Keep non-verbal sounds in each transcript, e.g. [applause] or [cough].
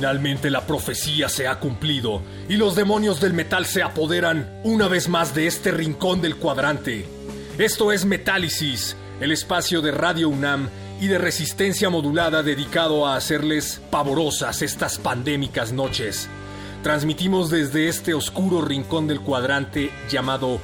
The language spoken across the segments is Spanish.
Finalmente la profecía se ha cumplido y los demonios del metal se apoderan una vez más de este rincón del cuadrante. Esto es Metálisis, el espacio de Radio UNAM y de resistencia modulada dedicado a hacerles pavorosas estas pandémicas noches. Transmitimos desde este oscuro rincón del cuadrante llamado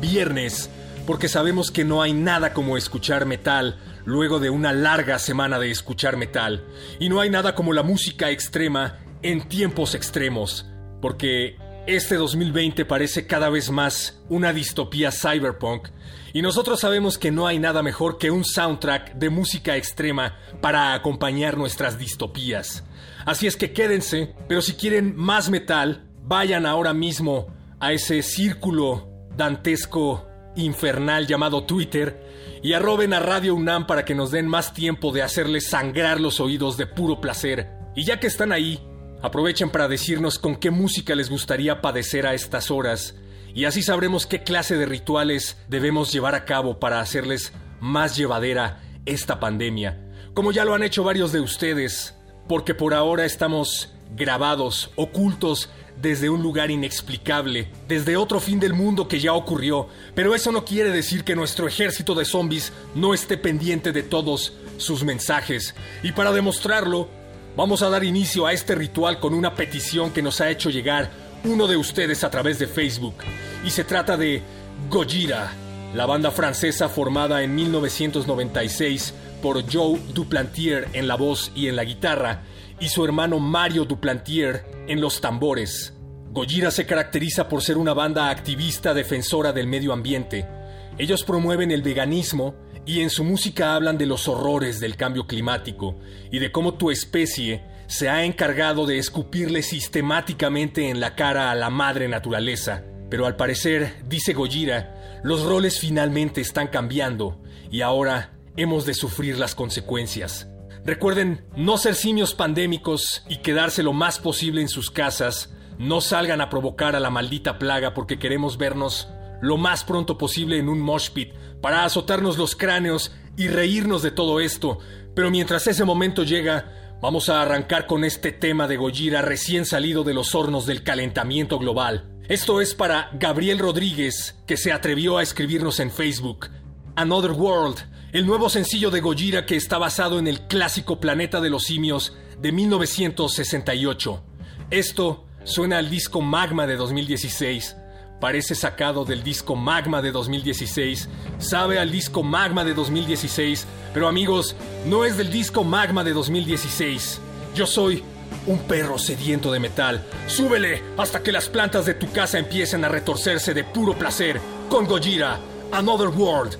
Viernes, porque sabemos que no hay nada como escuchar metal luego de una larga semana de escuchar metal, y no hay nada como la música extrema en tiempos extremos, porque este 2020 parece cada vez más una distopía cyberpunk, y nosotros sabemos que no hay nada mejor que un soundtrack de música extrema para acompañar nuestras distopías. Así es que quédense, pero si quieren más metal, vayan ahora mismo a ese círculo dantesco infernal llamado Twitter y arroben a Radio UNAM para que nos den más tiempo de hacerles sangrar los oídos de puro placer. Y ya que están ahí, aprovechen para decirnos con qué música les gustaría padecer a estas horas y así sabremos qué clase de rituales debemos llevar a cabo para hacerles más llevadera esta pandemia, como ya lo han hecho varios de ustedes, porque por ahora estamos grabados, ocultos desde un lugar inexplicable, desde otro fin del mundo que ya ocurrió, pero eso no quiere decir que nuestro ejército de zombies no esté pendiente de todos sus mensajes, y para demostrarlo, vamos a dar inicio a este ritual con una petición que nos ha hecho llegar uno de ustedes a través de Facebook, y se trata de Gojira, la banda francesa formada en 1996 por Joe Duplantier en la voz y en la guitarra, y su hermano Mario Duplantier en los tambores. Gojira se caracteriza por ser una banda activista defensora del medio ambiente. Ellos promueven el veganismo y en su música hablan de los horrores del cambio climático y de cómo tu especie se ha encargado de escupirle sistemáticamente en la cara a la madre naturaleza. Pero al parecer, dice Gojira, los roles finalmente están cambiando y ahora hemos de sufrir las consecuencias. Recuerden no ser simios pandémicos y quedarse lo más posible en sus casas. No salgan a provocar a la maldita plaga porque queremos vernos lo más pronto posible en un mosh pit para azotarnos los cráneos y reírnos de todo esto. Pero mientras ese momento llega, vamos a arrancar con este tema de Gojira recién salido de los hornos del calentamiento global. Esto es para Gabriel Rodríguez, que se atrevió a escribirnos en Facebook. Another World, el nuevo sencillo de Gojira que está basado en el clásico Planeta de los Simios de 1968. Esto suena al disco Magma de 2016. Parece sacado del disco Magma de 2016. Sabe al disco Magma de 2016. Pero amigos, no es del disco Magma de 2016. Yo soy un perro sediento de metal. Súbele hasta que las plantas de tu casa empiecen a retorcerse de puro placer. Con Gojira, Another World.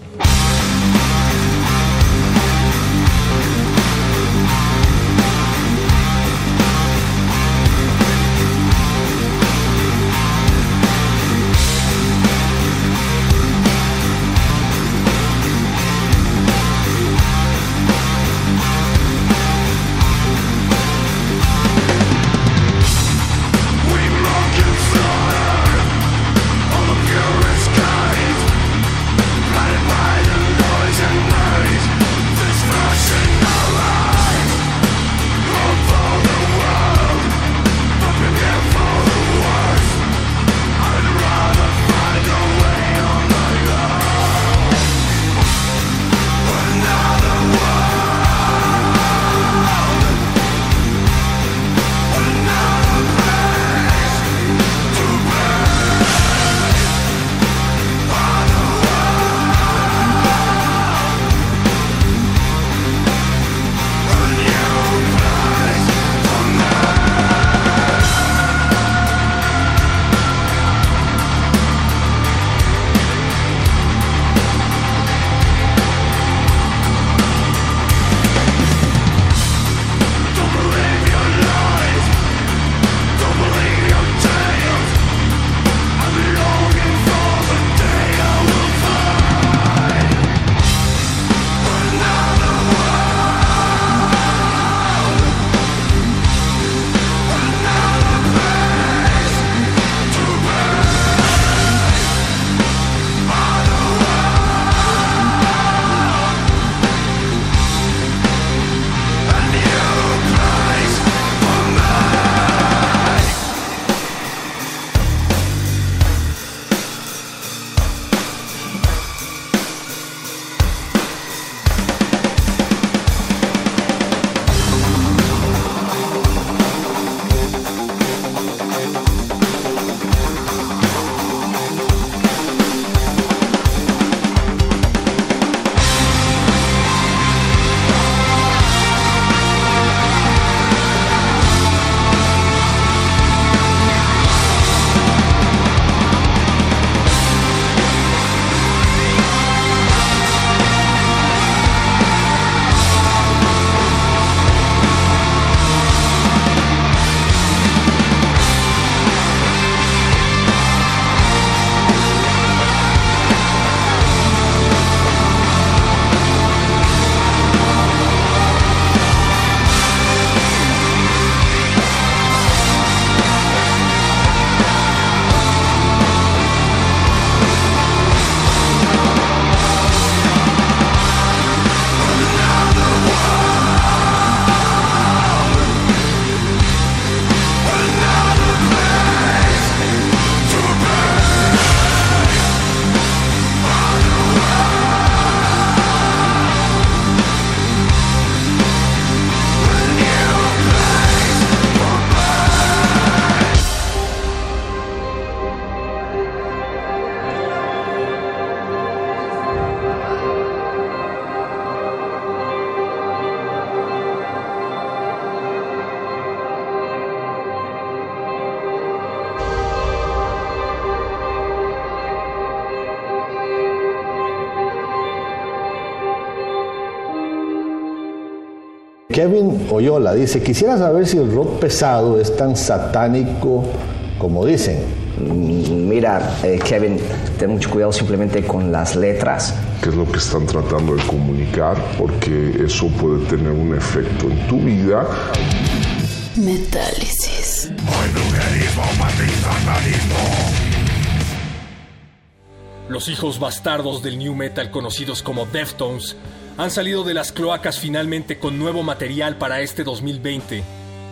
Kevin Oyola dice, quisiera saber si el rock pesado es tan satánico como dicen. Mm, mira, eh, Kevin, ten mucho cuidado simplemente con las letras. ¿Qué es lo que están tratando de comunicar? Porque eso puede tener un efecto en tu vida. Metálisis. Los hijos bastardos del New Metal conocidos como Deftones han salido de las cloacas finalmente con nuevo material para este 2020,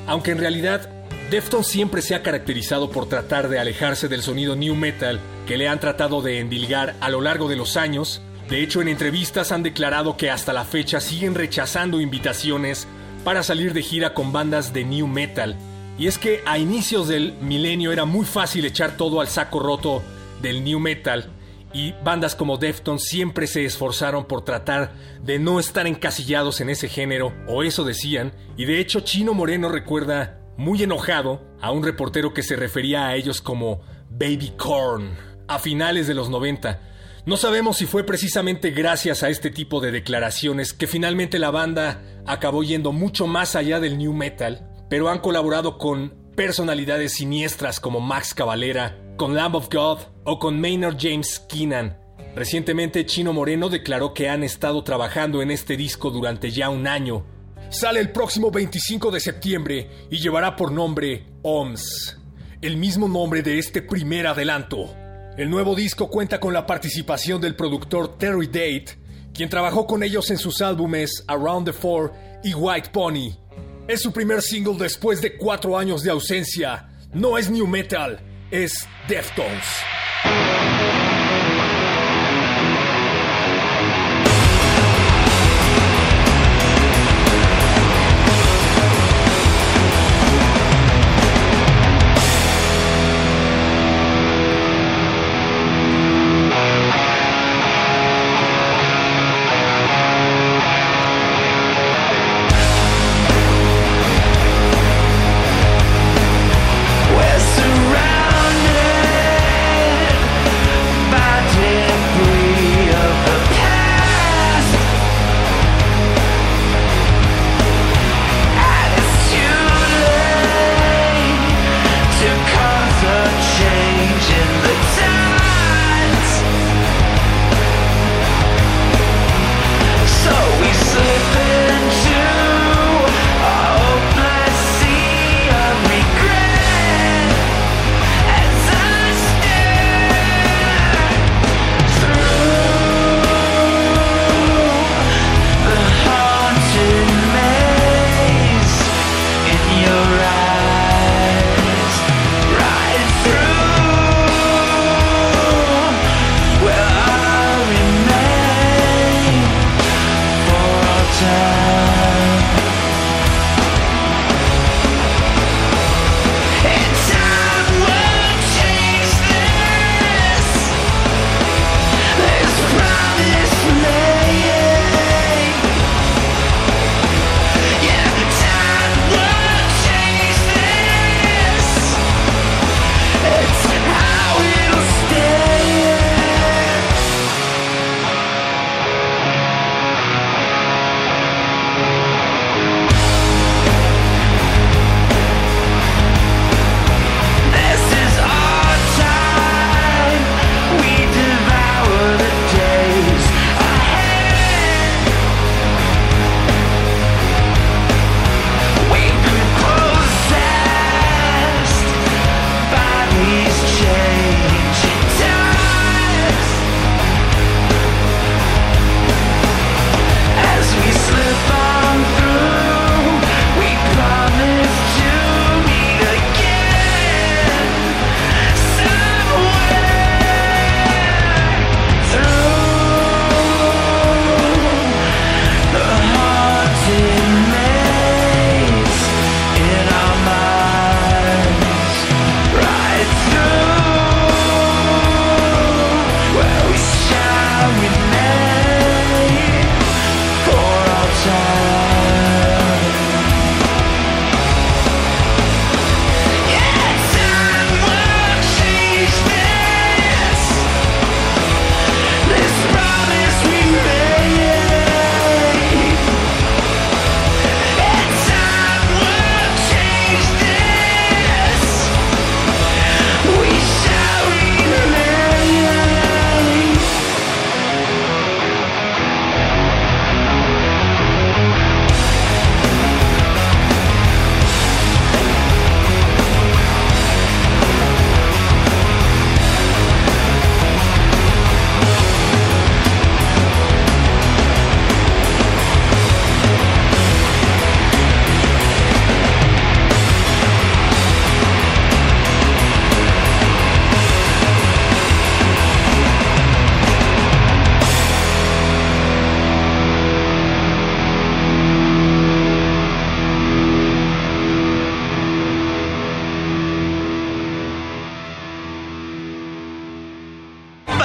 aunque en realidad Deftones siempre se ha caracterizado por tratar de alejarse del sonido new metal que le han tratado de endilgar a lo largo de los años. De hecho, en entrevistas han declarado que hasta la fecha siguen rechazando invitaciones para salir de gira con bandas de new metal. Y es que a inicios del milenio era muy fácil echar todo al saco roto del new metal y bandas como Deftones siempre se esforzaron por tratar de no estar encasillados en ese género, o eso decían, y de hecho Chino Moreno recuerda muy enojado a un reportero que se refería a ellos como Baby Corn a finales de los 90. No sabemos si fue precisamente gracias a este tipo de declaraciones que finalmente la banda acabó yendo mucho más allá del new metal, pero han colaborado con personalidades siniestras como Max Cavalera, con Lamb of God o con Maynard James Keenan. Recientemente Chino Moreno declaró que han estado trabajando en este disco durante ya un año. Sale el próximo 25 de septiembre y llevará por nombre OMS, el mismo nombre de este primer adelanto. El nuevo disco cuenta con la participación del productor Terry Date, quien trabajó con ellos en sus álbumes Around the Four y White Pony. Es su primer single después de cuatro años de ausencia. No es new metal, es Deftones.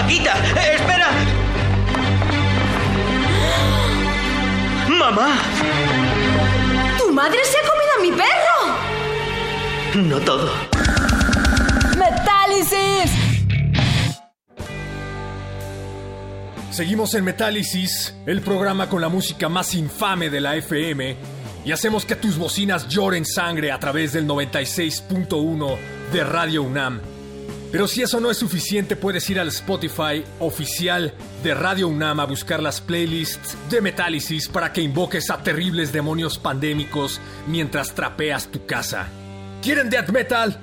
Paquita, eh, espera. Mamá. ¡Tu madre se ha comido a mi perro! No todo. ¡Metálisis! Seguimos en Metálisis, el programa con la música más infame de la FM, y hacemos que tus bocinas lloren sangre a través del 96.1 de Radio UNAM. Pero si eso no es suficiente, puedes ir al Spotify oficial de Radio UNAM a buscar las playlists de Metálisis para que invoques a terribles demonios pandémicos mientras trapeas tu casa. ¿Quieren death metal?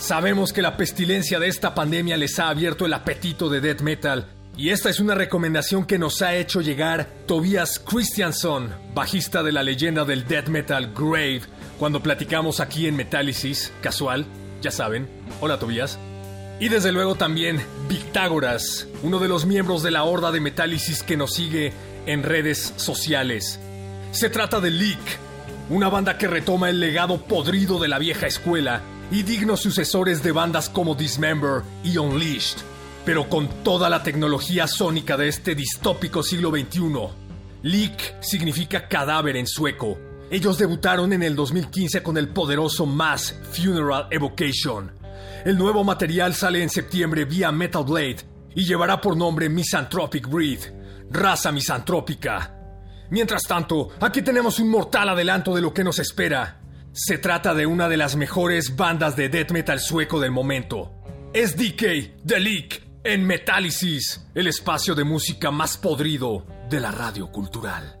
Sabemos que la pestilencia de esta pandemia les ha abierto el apetito de death metal y esta es una recomendación que nos ha hecho llegar Tobias Christianson, bajista de la leyenda del death metal Grave, cuando platicamos aquí en Metálisis, casual, ya saben. Hola Tobias. Y desde luego también Victágoras, uno de los miembros de la horda de Metálisis que nos sigue en redes sociales. Se trata de Leak, una banda que retoma el legado podrido de la vieja escuela y dignos sucesores de bandas como Dismember y Unleashed pero con toda la tecnología sónica de este distópico siglo XXI. Leak significa cadáver en sueco. Ellos debutaron en el 2015 con el poderoso Mass Funeral Evocation. El nuevo material sale en septiembre vía Metal Blade y llevará por nombre Misanthropic Breed, raza misantrópica. Mientras tanto, aquí tenemos un mortal adelanto de lo que nos espera. Se trata de una de las mejores bandas de death metal sueco del momento. Es DK, The Leak, en Metálisis, el espacio de música más podrido de la radio cultural.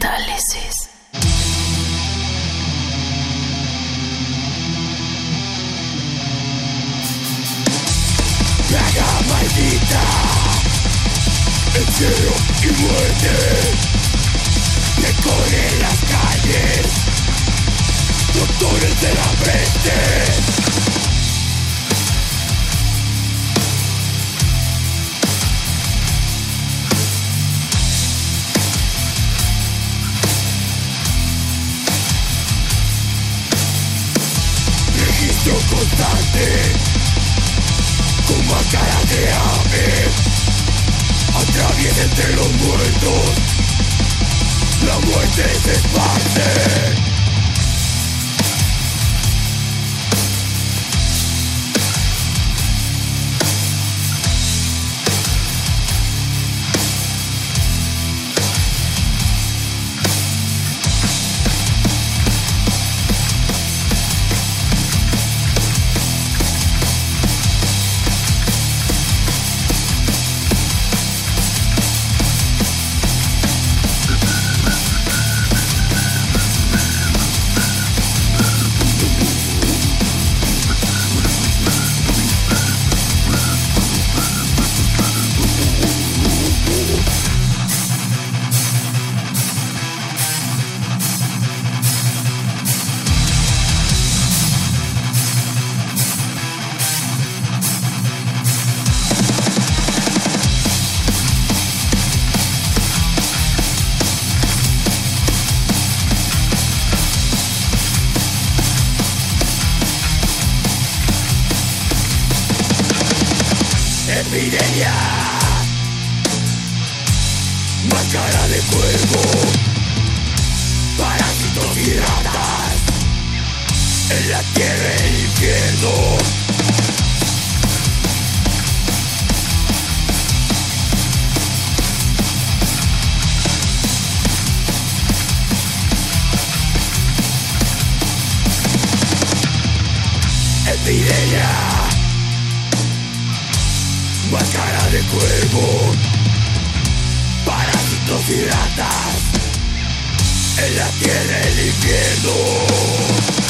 Y muerte Me corren las calles Doctores de la frente Registro constante con máscara de ave Atraviesa entre los muertos. La muerte se esparce Epidemia Máscara de cuervo. Parásitos y ratas. En la tierra el infierno. Epidemia Máscara de cuervo. Parásitos y ratas. En la tierra el infierno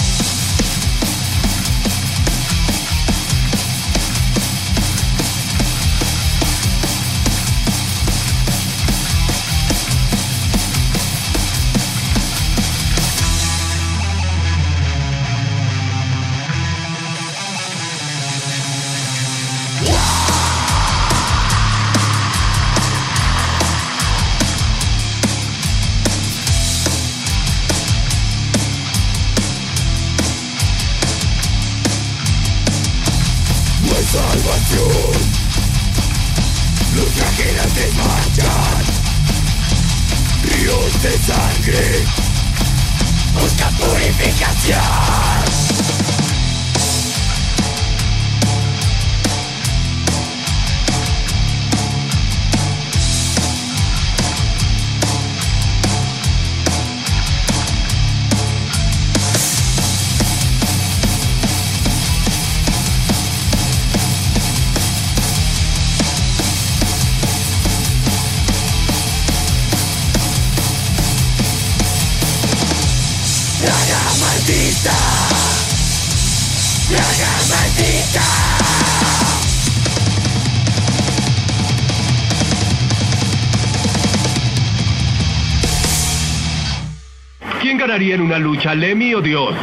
una lucha, Lemmy o Dios?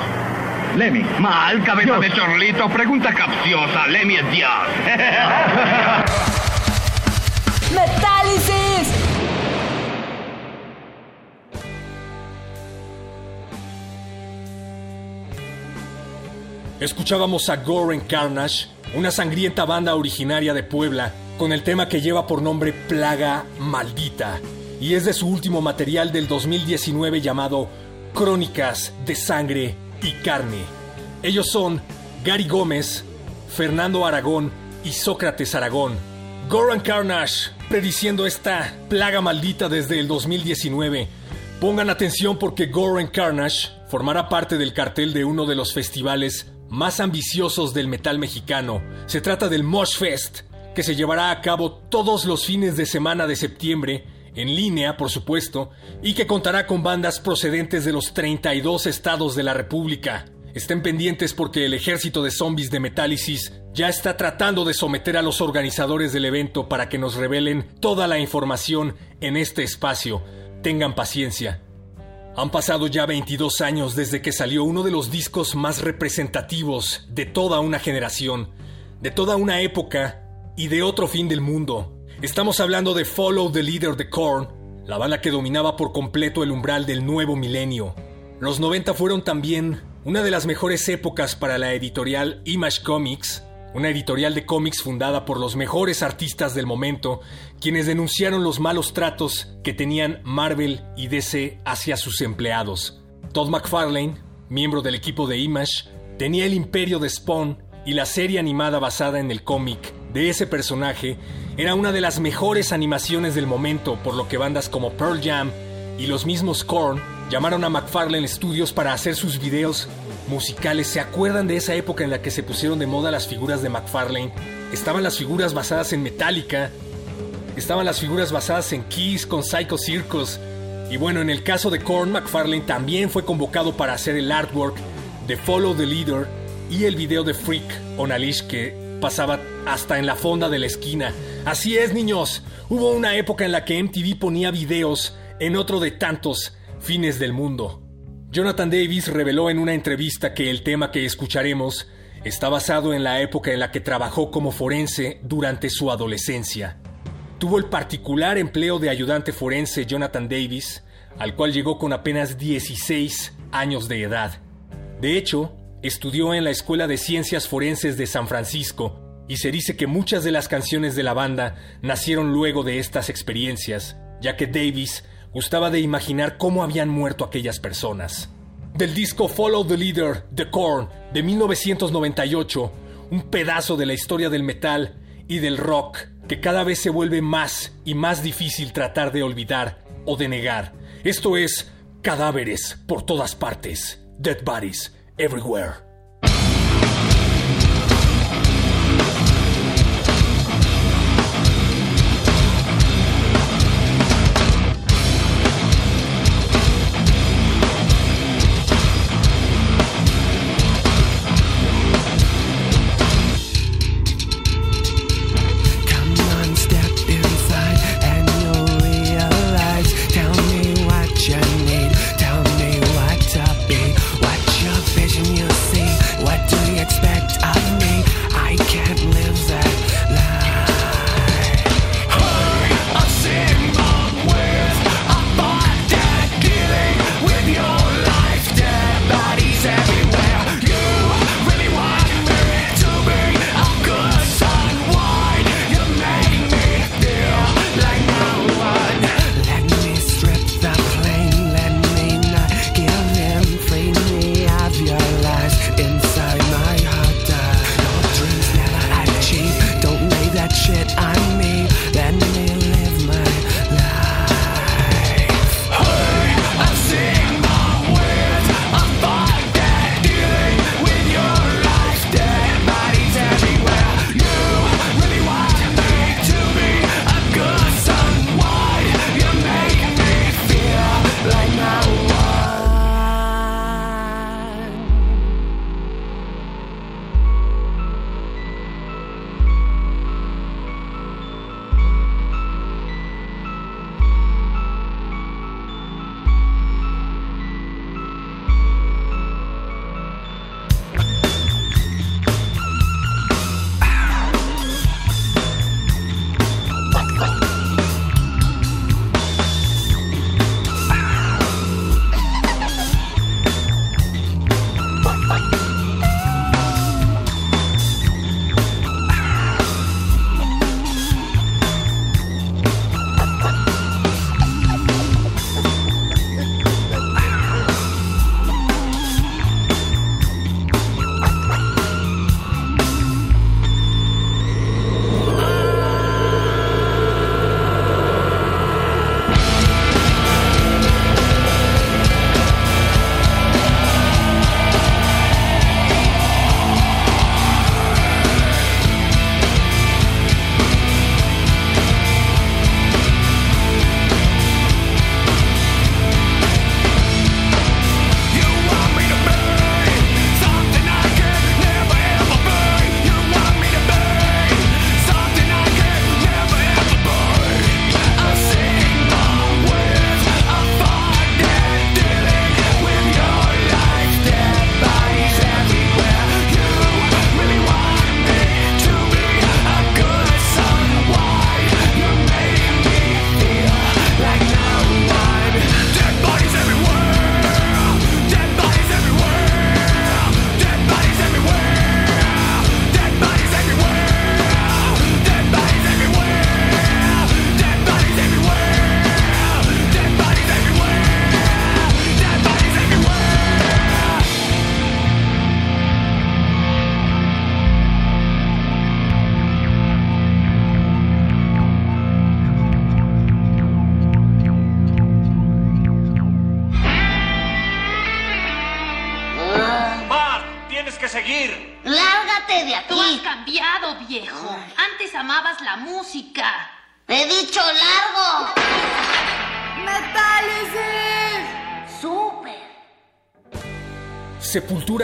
Lemmy. Mal, cabeza de chorlito. Pregunta capciosa. Lemmy es Dios. [laughs] ¡Metálisis! Escuchábamos a Goren Carnage, una sangrienta banda originaria de Puebla, con el tema que lleva por nombre Plaga Maldita, y es de su último material del 2019 llamado Crónicas de Sangre y Carne. Ellos son Gary Gómez, Fernando Aragón y Sócrates Aragón. Goran Carnage, prediciendo esta plaga maldita desde el 2019. Pongan atención porque Goran Carnage formará parte del cartel de uno de los festivales más ambiciosos del metal mexicano. Se trata del Mosh Fest, que se llevará a cabo todos los fines de semana de septiembre, en línea, por supuesto, y que contará con bandas procedentes de los 32 estados de la República. Estén pendientes porque el ejército de zombies de Metálisis ya está tratando de someter a los organizadores del evento para que nos revelen toda la información en este espacio. Tengan paciencia. Han pasado ya 22 años desde que salió uno de los discos más representativos de toda una generación, de toda una época y de otro fin del mundo. Estamos hablando de Follow the Leader de Korn, la banda que dominaba por completo el umbral del nuevo milenio. Los 90 fueron también una de las mejores épocas para la editorial Image Comics, una editorial de cómics fundada por los mejores artistas del momento, quienes denunciaron los malos tratos que tenían Marvel y DC hacia sus empleados. Todd McFarlane, miembro del equipo de Image, tenía el imperio de Spawn y la serie animada basada en el cómic de ese personaje era una de las mejores animaciones del momento, por lo que bandas como Pearl Jam y los mismos Korn llamaron a McFarlane Studios para hacer sus videos musicales. ¿Se acuerdan de esa época en la que se pusieron de moda las figuras de McFarlane? Estaban las figuras basadas en Metallica, estaban las figuras basadas en Kiss con Psycho Circus. Y bueno, en el caso de Korn, McFarlane también fue convocado para hacer el artwork de Follow the Leader y el video de Freak on a Leash que pasaba hasta en la fonda de la esquina. Así es, niños. Hubo una época en la que MTV ponía videos en otro de tantos fines del mundo. Jonathan Davis reveló en una entrevista que el tema que escucharemos está basado en la época en la que trabajó como forense durante su adolescencia. Tuvo el particular empleo de ayudante forense Jonathan Davis, al cual llegó con apenas 16 años de edad. De hecho, estudió en la Escuela de Ciencias Forenses de San Francisco y se dice que muchas de las canciones de la banda nacieron luego de estas experiencias, ya que Davis gustaba de imaginar cómo habían muerto aquellas personas. Del disco Follow the Leader, The Korn, de 1998, un pedazo de la historia del metal y del rock que cada vez se vuelve más y más difícil tratar de olvidar o de negar. Esto es cadáveres por todas partes, dead bodies everywhere.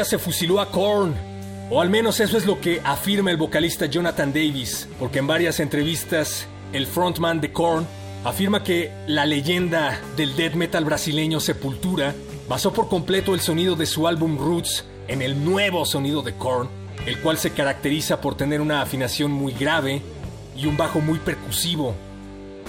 Se fusiló a Korn. O al menos eso es lo que afirma el vocalista Jonathan Davis, porque en varias entrevistas el frontman de Korn afirma que la leyenda del death metal brasileño Sepultura basó por completo el sonido de su álbum Roots en el nuevo sonido de Korn, el cual se caracteriza por tener una afinación muy grave y un bajo muy percusivo.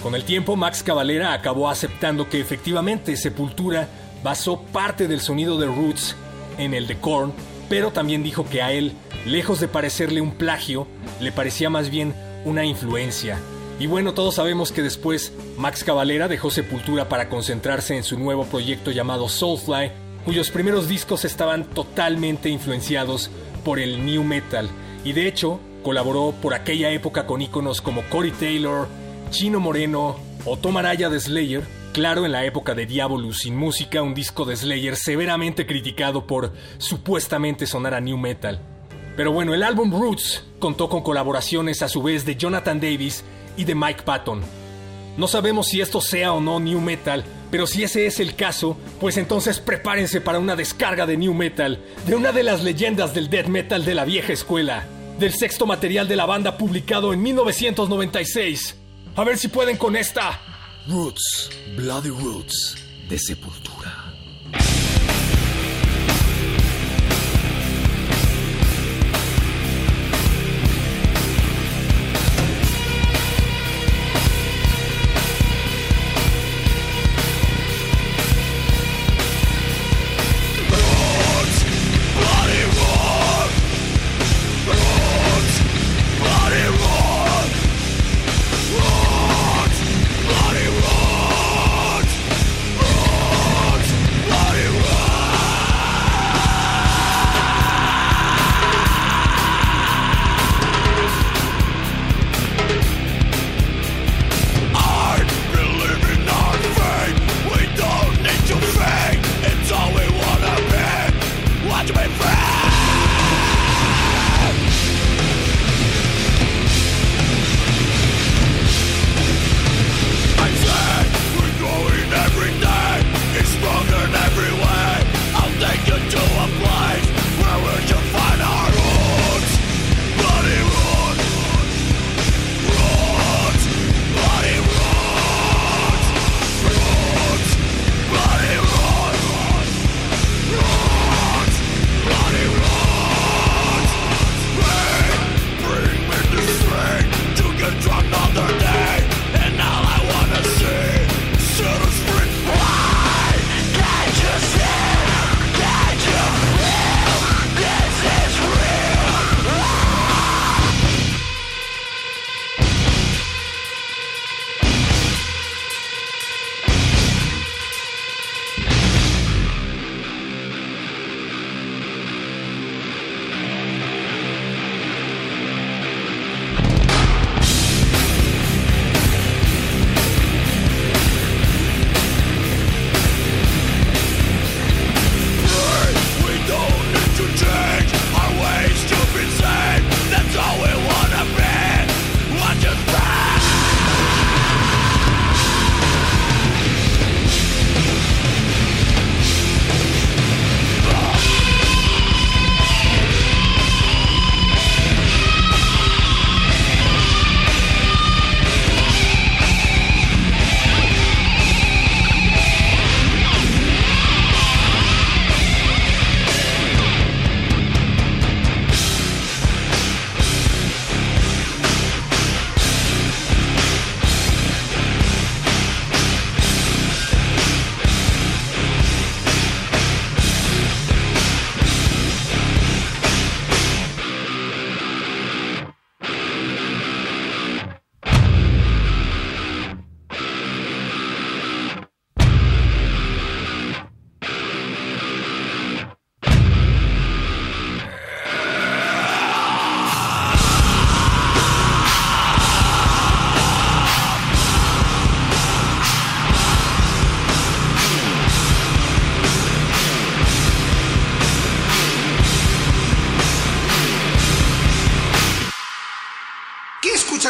Con el tiempo, Max Cavalera acabó aceptando que efectivamente Sepultura basó parte del sonido de Roots en el de Korn, pero también dijo que a él, lejos de parecerle un plagio, le parecía más bien una influencia. Y bueno, todos sabemos que después Max Cavalera dejó Sepultura para concentrarse en su nuevo proyecto llamado Soulfly, cuyos primeros discos estaban totalmente influenciados por el new metal, y de hecho colaboró por aquella época con íconos como Corey Taylor, Chino Moreno o Tom Araya de Slayer, claro en la época de Diabolus sin música, un disco de Slayer severamente criticado por supuestamente sonar a new metal. Pero bueno, el álbum Roots contó con colaboraciones a su vez de Jonathan Davis y de Mike Patton. No sabemos si esto sea o no new metal, pero si ese es el caso, pues entonces prepárense para una descarga de new metal de una de las leyendas del death metal de la vieja escuela, del sexto material de la banda publicado en 1996. A ver si pueden con esta. Roots, Bloody Roots, de Sepultura.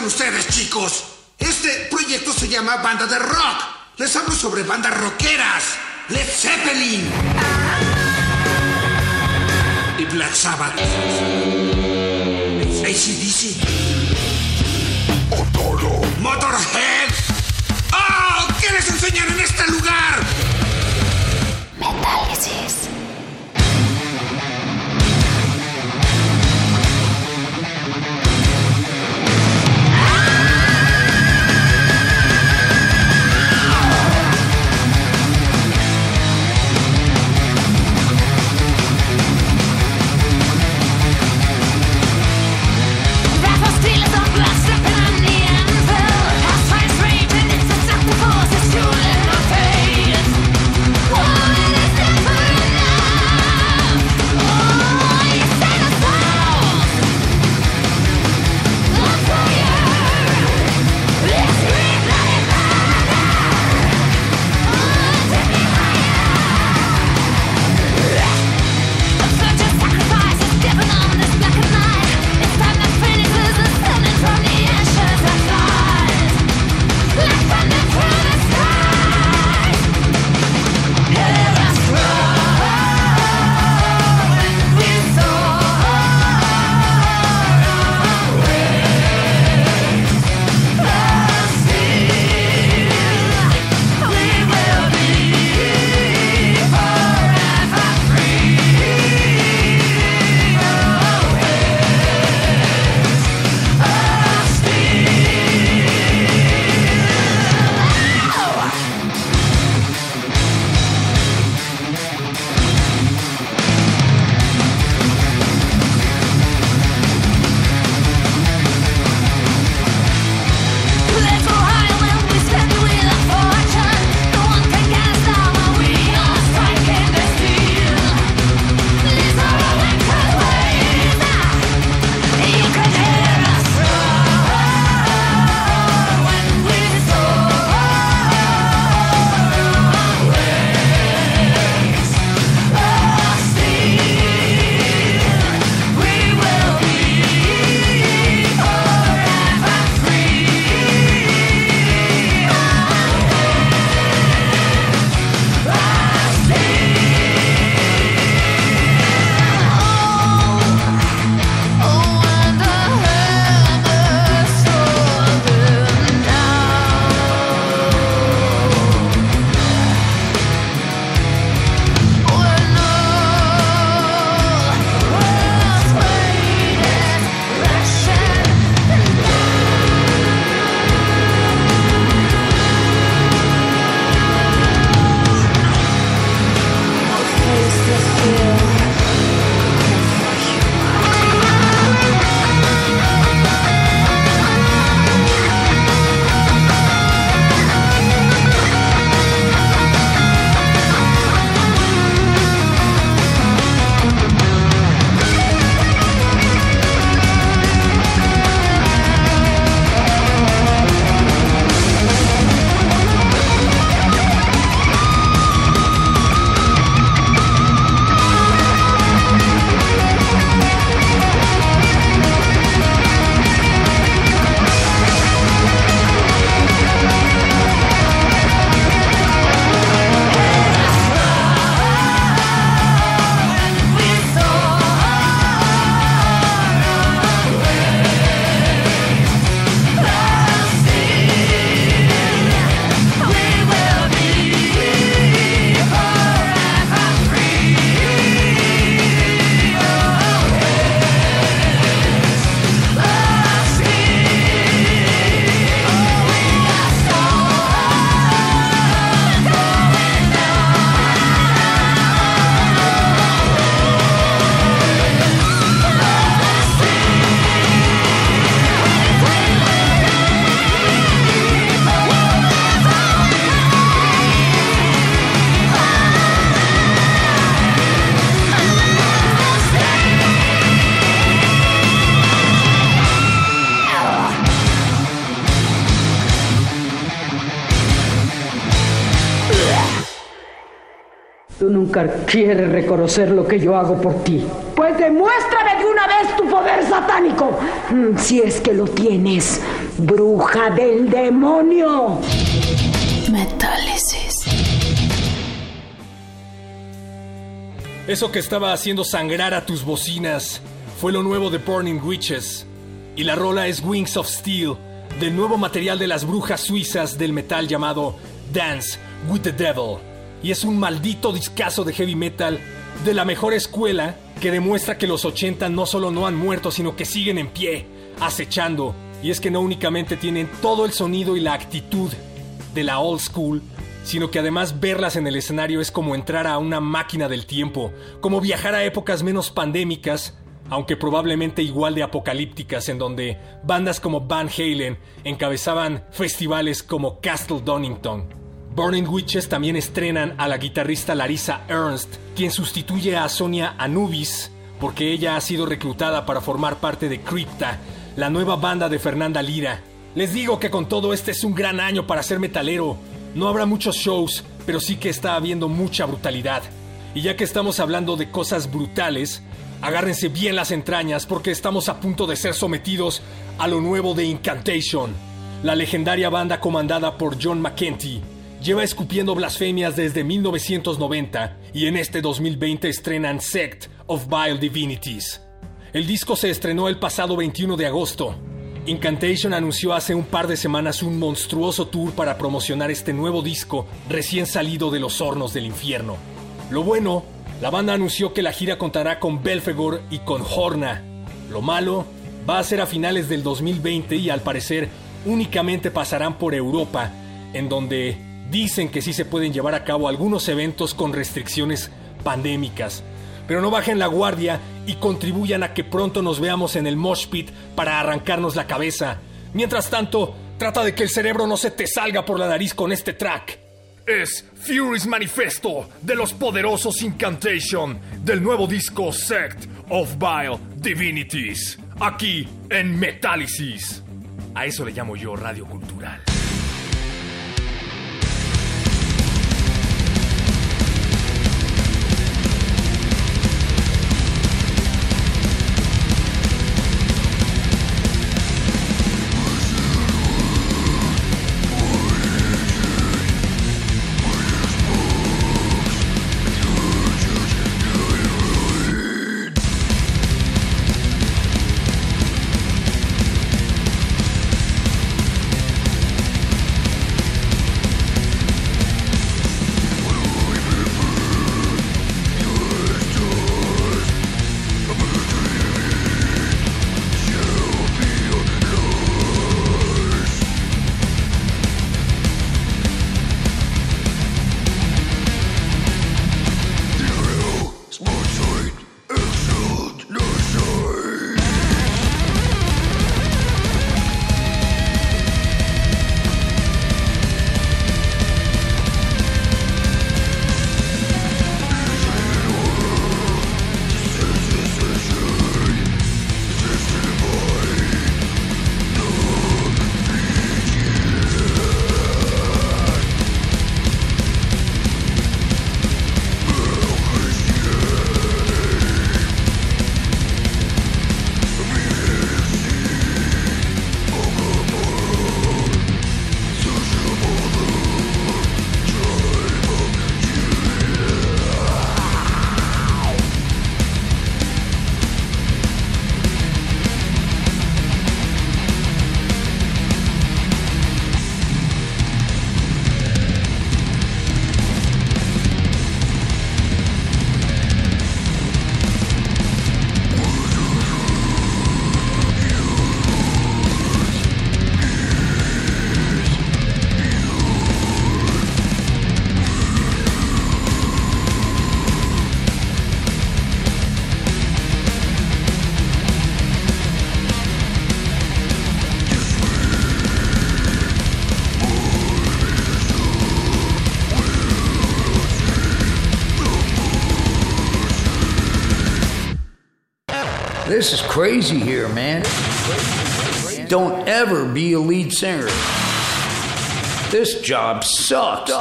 Ustedes, chicos? Este proyecto se llama Banda de Rock. Les hablo sobre bandas rockeras. Led Zeppelin. Y Black Sabbath. ACDC. Motorhead. ¡Oh! ¿Qué les enseñan en este lugar? Metálisis. Quieres reconocer lo que yo hago por ti. Pues demuéstrame de una vez tu poder satánico. Mm, Si es que lo tienes, bruja del demonio. Metálisis. Eso que estaba haciendo sangrar a tus bocinas fue lo nuevo de Burning Witches. Y la rola es Wings of Steel, del nuevo material de las brujas suizas del metal llamado Dance with the Devil. Y es un maldito discazo de heavy metal de la mejor escuela que demuestra que los 80 no solo no han muerto, sino que siguen en pie, acechando. Y es que no únicamente tienen todo el sonido y la actitud de la old school, sino que además verlas en el escenario es como entrar a una máquina del tiempo, como viajar a épocas menos pandémicas, aunque probablemente igual de apocalípticas, en donde bandas como Van Halen encabezaban festivales como Castle Donington. Burning Witches también estrenan a la guitarrista Larissa Ernst, quien sustituye a Sonia Anubis, porque ella ha sido reclutada para formar parte de Crypta, la nueva banda de Fernanda Lira. Les digo que con todo este es un gran año para ser metalero. No habrá muchos shows, pero sí que está habiendo mucha brutalidad. Y ya que estamos hablando de cosas brutales, agárrense bien las entrañas porque estamos a punto de ser sometidos a lo nuevo de Incantation. La legendaria banda comandada por John McKenty lleva escupiendo blasfemias desde 1990 y en este 2020 estrenan Sect of Vile Divinities. El disco se estrenó el pasado 21 de agosto. Incantation anunció hace un par de semanas un monstruoso tour para promocionar este nuevo disco recién salido de los hornos del infierno. Lo bueno, la banda anunció que la gira contará con Belfegor y con Horna. Lo malo, va a ser a finales del 2020 y al parecer únicamente pasarán por Europa, en donde dicen que sí se pueden llevar a cabo algunos eventos con restricciones pandémicas. Pero no bajen la guardia y contribuyan a que pronto nos veamos en el mosh pit para arrancarnos la cabeza. Mientras tanto, trata de que el cerebro no se te salga por la nariz con este track. Es Fury's Manifesto de los poderosos Incantation del nuevo disco Sect of Vile Divinities, aquí en Metálisis. A eso le llamo yo radio cultural. This is crazy here, man. Don't ever be a lead singer. This job sucks.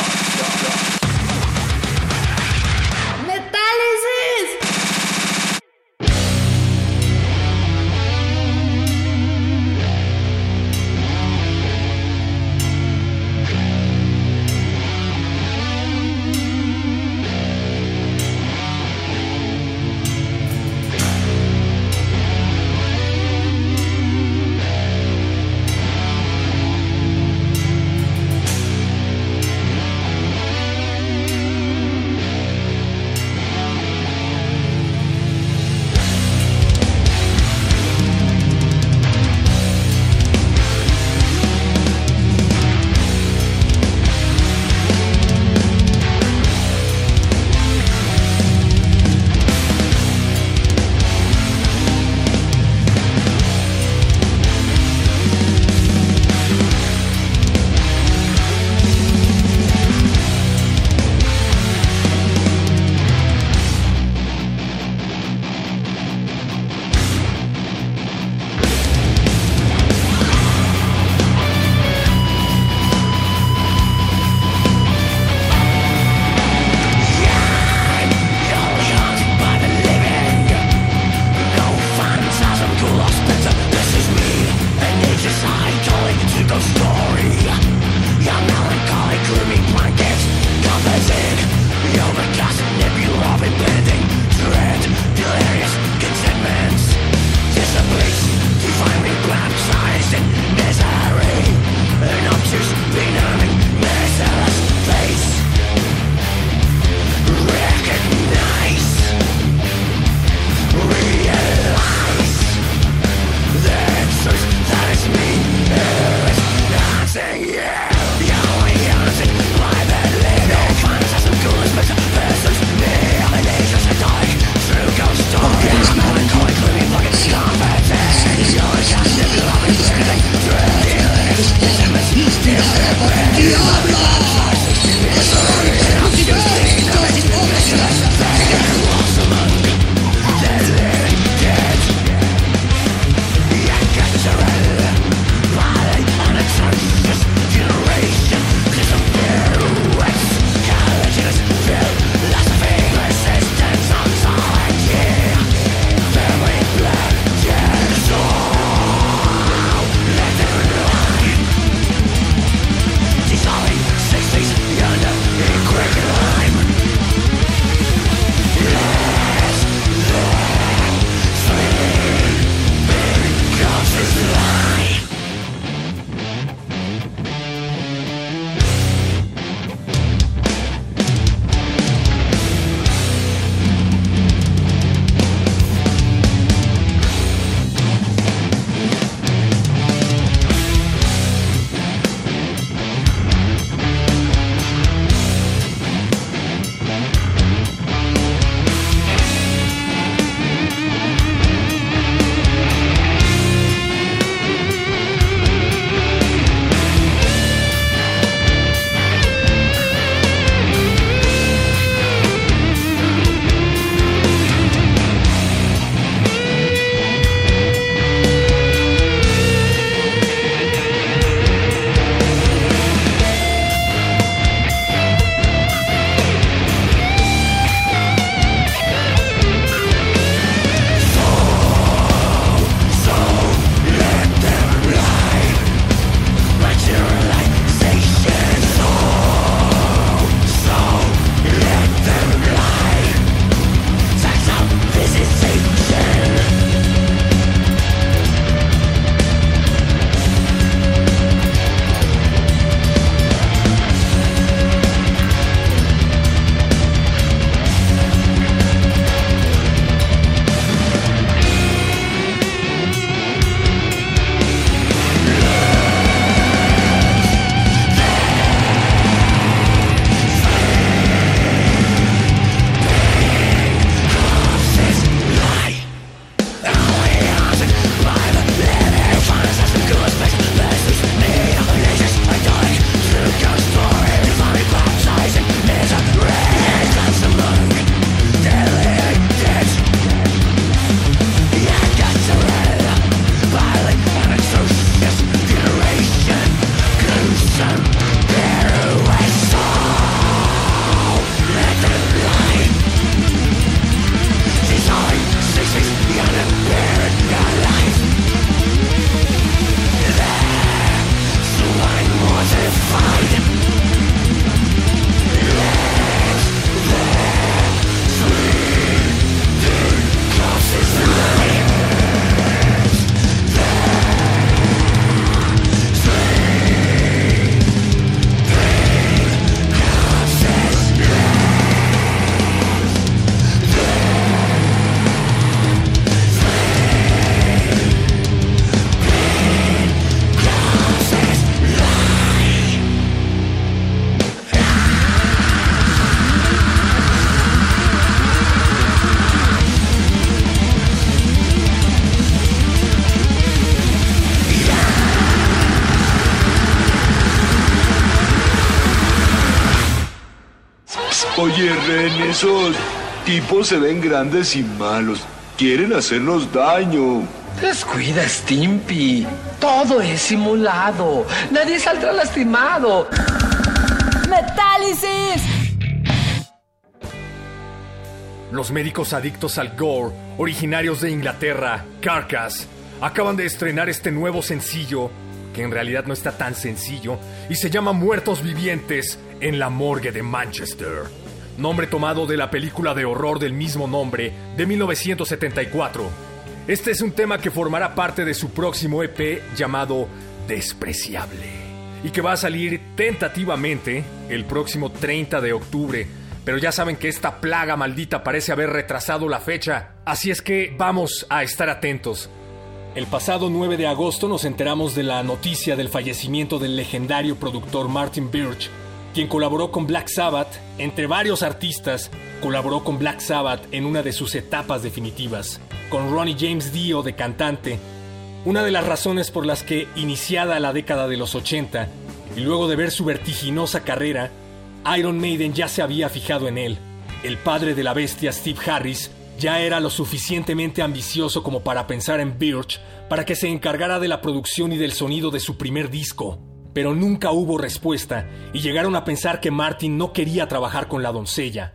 Tipos se ven grandes y malos. Quieren hacernos daño. Descuida, Stimpy. Todo es simulado. Nadie saldrá lastimado. ¡Metálisis! Los médicos adictos al gore, originarios de Inglaterra, Carcass, acaban de estrenar este nuevo sencillo, que en realidad no está tan sencillo, y se llama Muertos Vivientes en la morgue de Manchester nombre tomado de la película de horror del mismo nombre de 1974. Este es un tema que formará parte de su próximo EP llamado Despreciable y que va a salir tentativamente el próximo 30 de octubre. Pero ya saben que esta plaga maldita parece haber retrasado la fecha, así es que vamos a estar atentos. El pasado 9 de agosto nos enteramos de la noticia del fallecimiento del legendario productor Martin Birch, quien colaboró con Black Sabbath, entre varios artistas, colaboró con Black Sabbath en una de sus etapas definitivas, con Ronnie James Dio de cantante. Una de las razones por las que, iniciada la década de los 80, y luego de ver su vertiginosa carrera, Iron Maiden ya se había fijado en él. El padre de la bestia Steve Harris ya era lo suficientemente ambicioso como para pensar en Birch para que se encargara de la producción y del sonido de su primer disco. Pero nunca hubo respuesta y llegaron a pensar que Martin no quería trabajar con la doncella.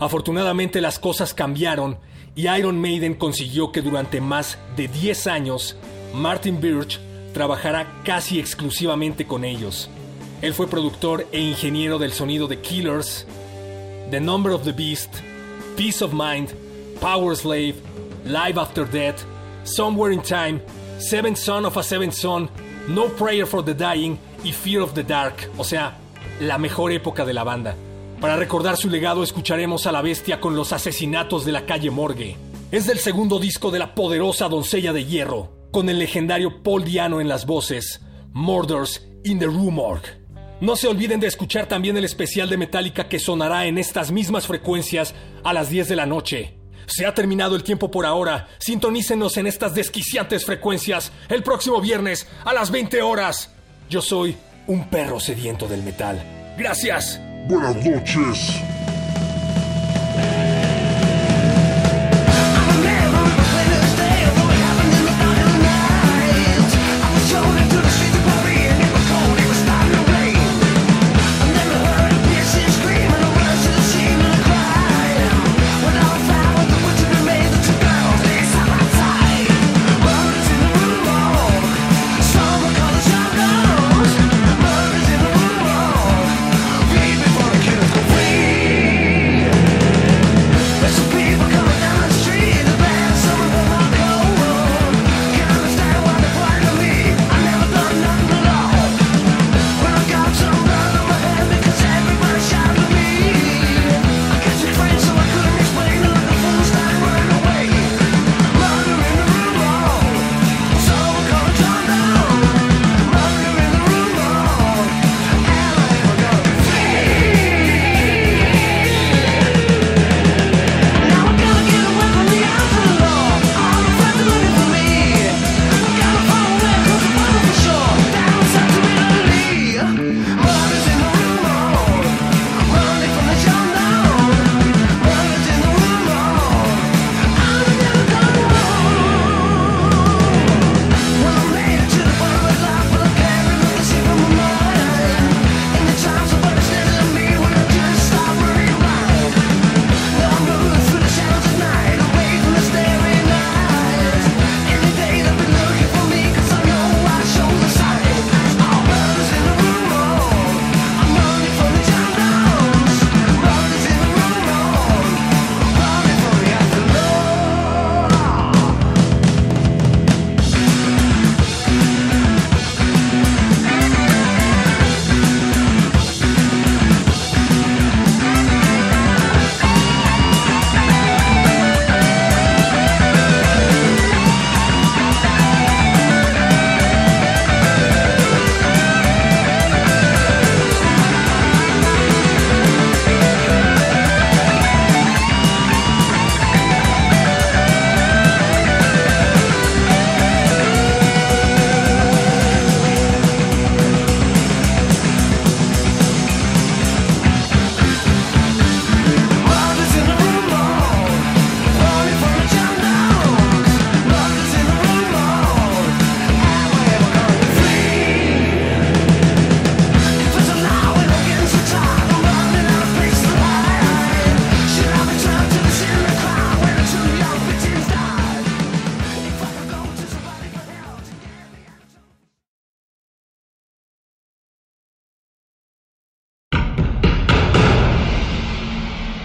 Afortunadamente las cosas cambiaron y Iron Maiden consiguió que durante más de 10 años Martin Birch trabajara casi exclusivamente con ellos. Él fue productor e ingeniero del sonido de Killers, The Number of the Beast, Peace of Mind, Power Slave, Live After Death, Somewhere in Time, Seventh Son of a Seventh Son, No Prayer for the Dying y Fear of the Dark, o sea, la mejor época de la banda. Para recordar su legado escucharemos a la bestia con los asesinatos de la calle Morgue. Es del segundo disco de la poderosa doncella de hierro, con el legendario Paul Diano en las voces, Murders in the Rue Morgue. No se olviden de escuchar también el especial de Metallica que sonará en estas mismas frecuencias a las 10 de la noche. Se ha terminado el tiempo por ahora. Sintonícenos en estas desquiciantes frecuencias el próximo viernes a las 20 horas. Yo soy un perro sediento del metal. Gracias. Buenas noches.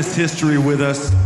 Witness history with us.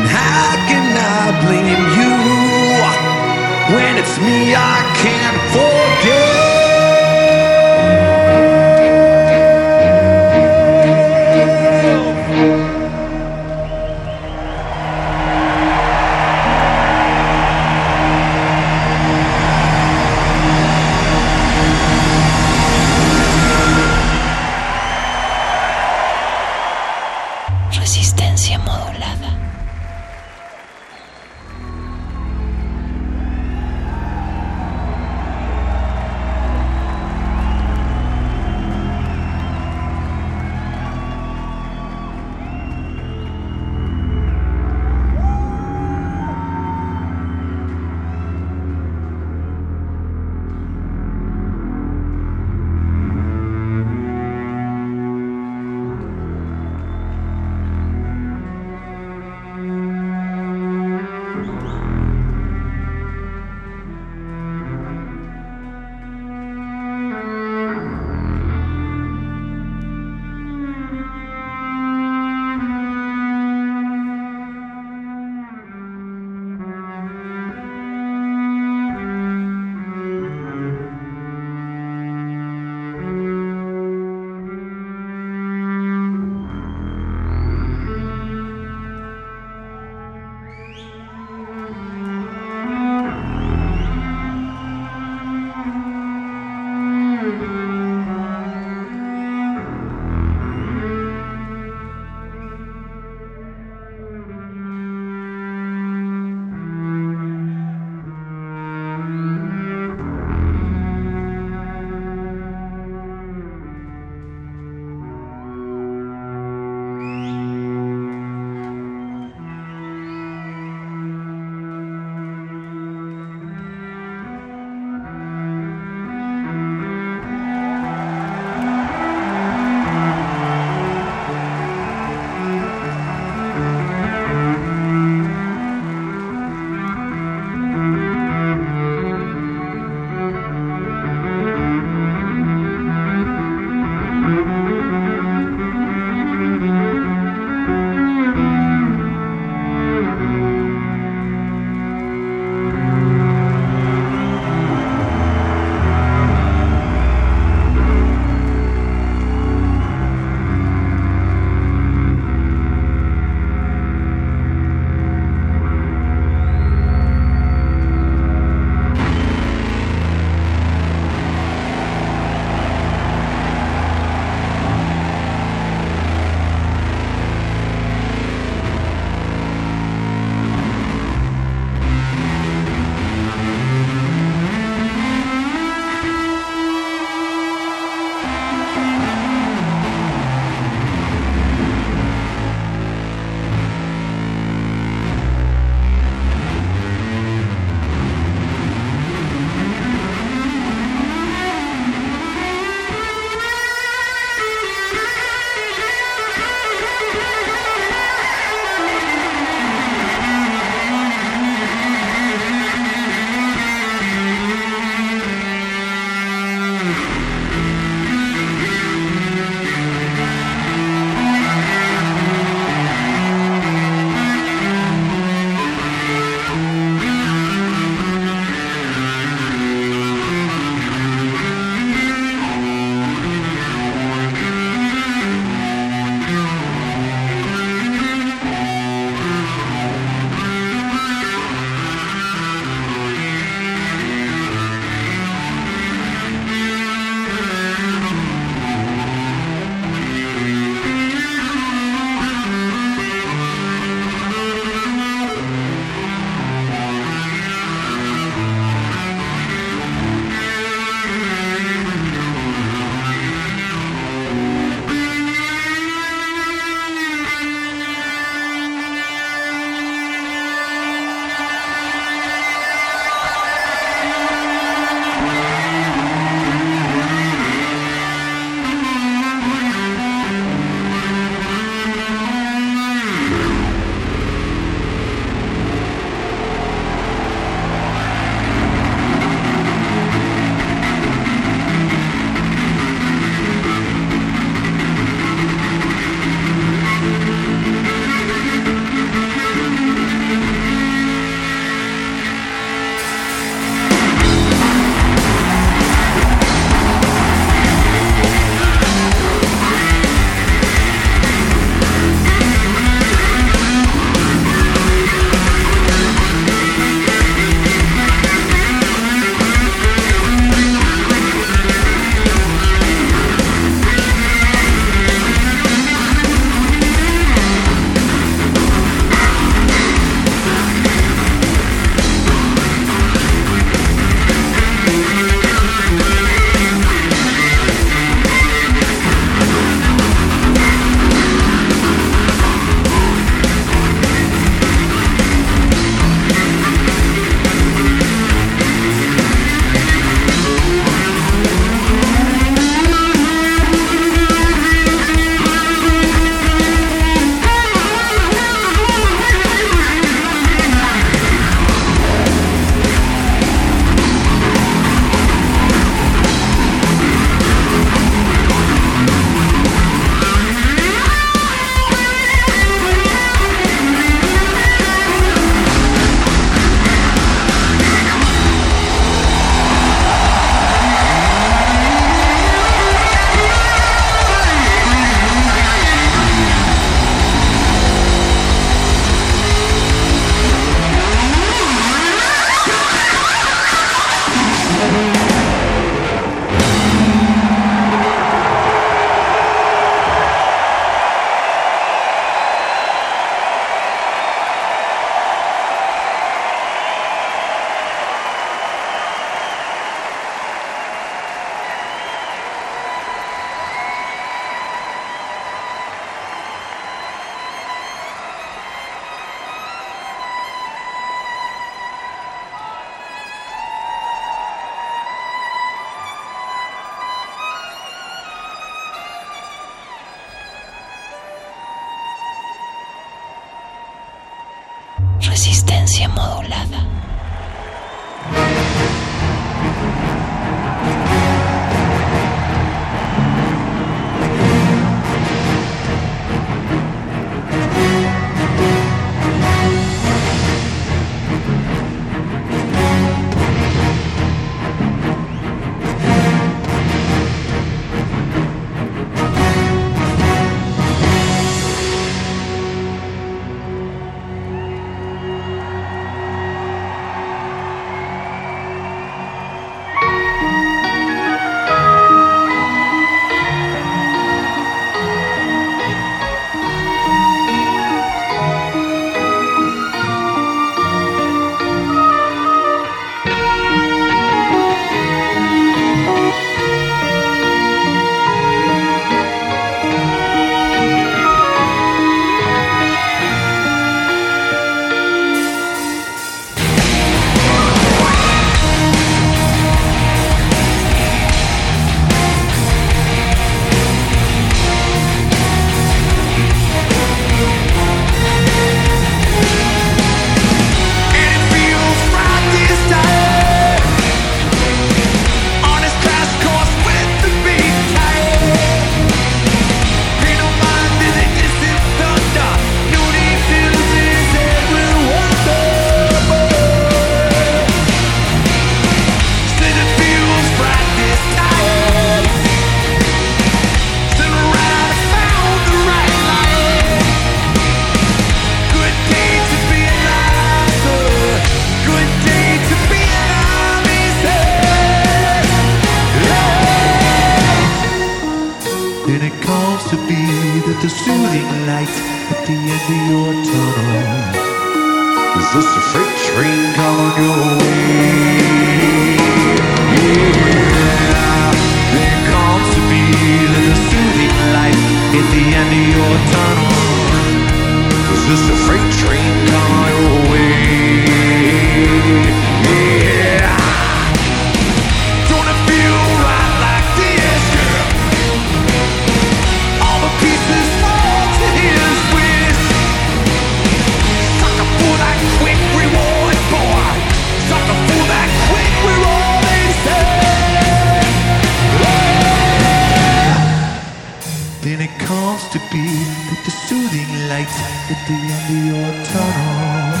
at the end of your tunnel.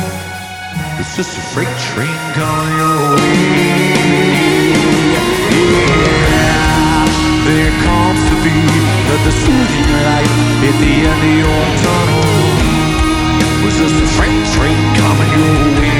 It's just a freight train coming your way. Yeah, there comes to be the soothing light at the end of your tunnel. It's just a freight train coming your way.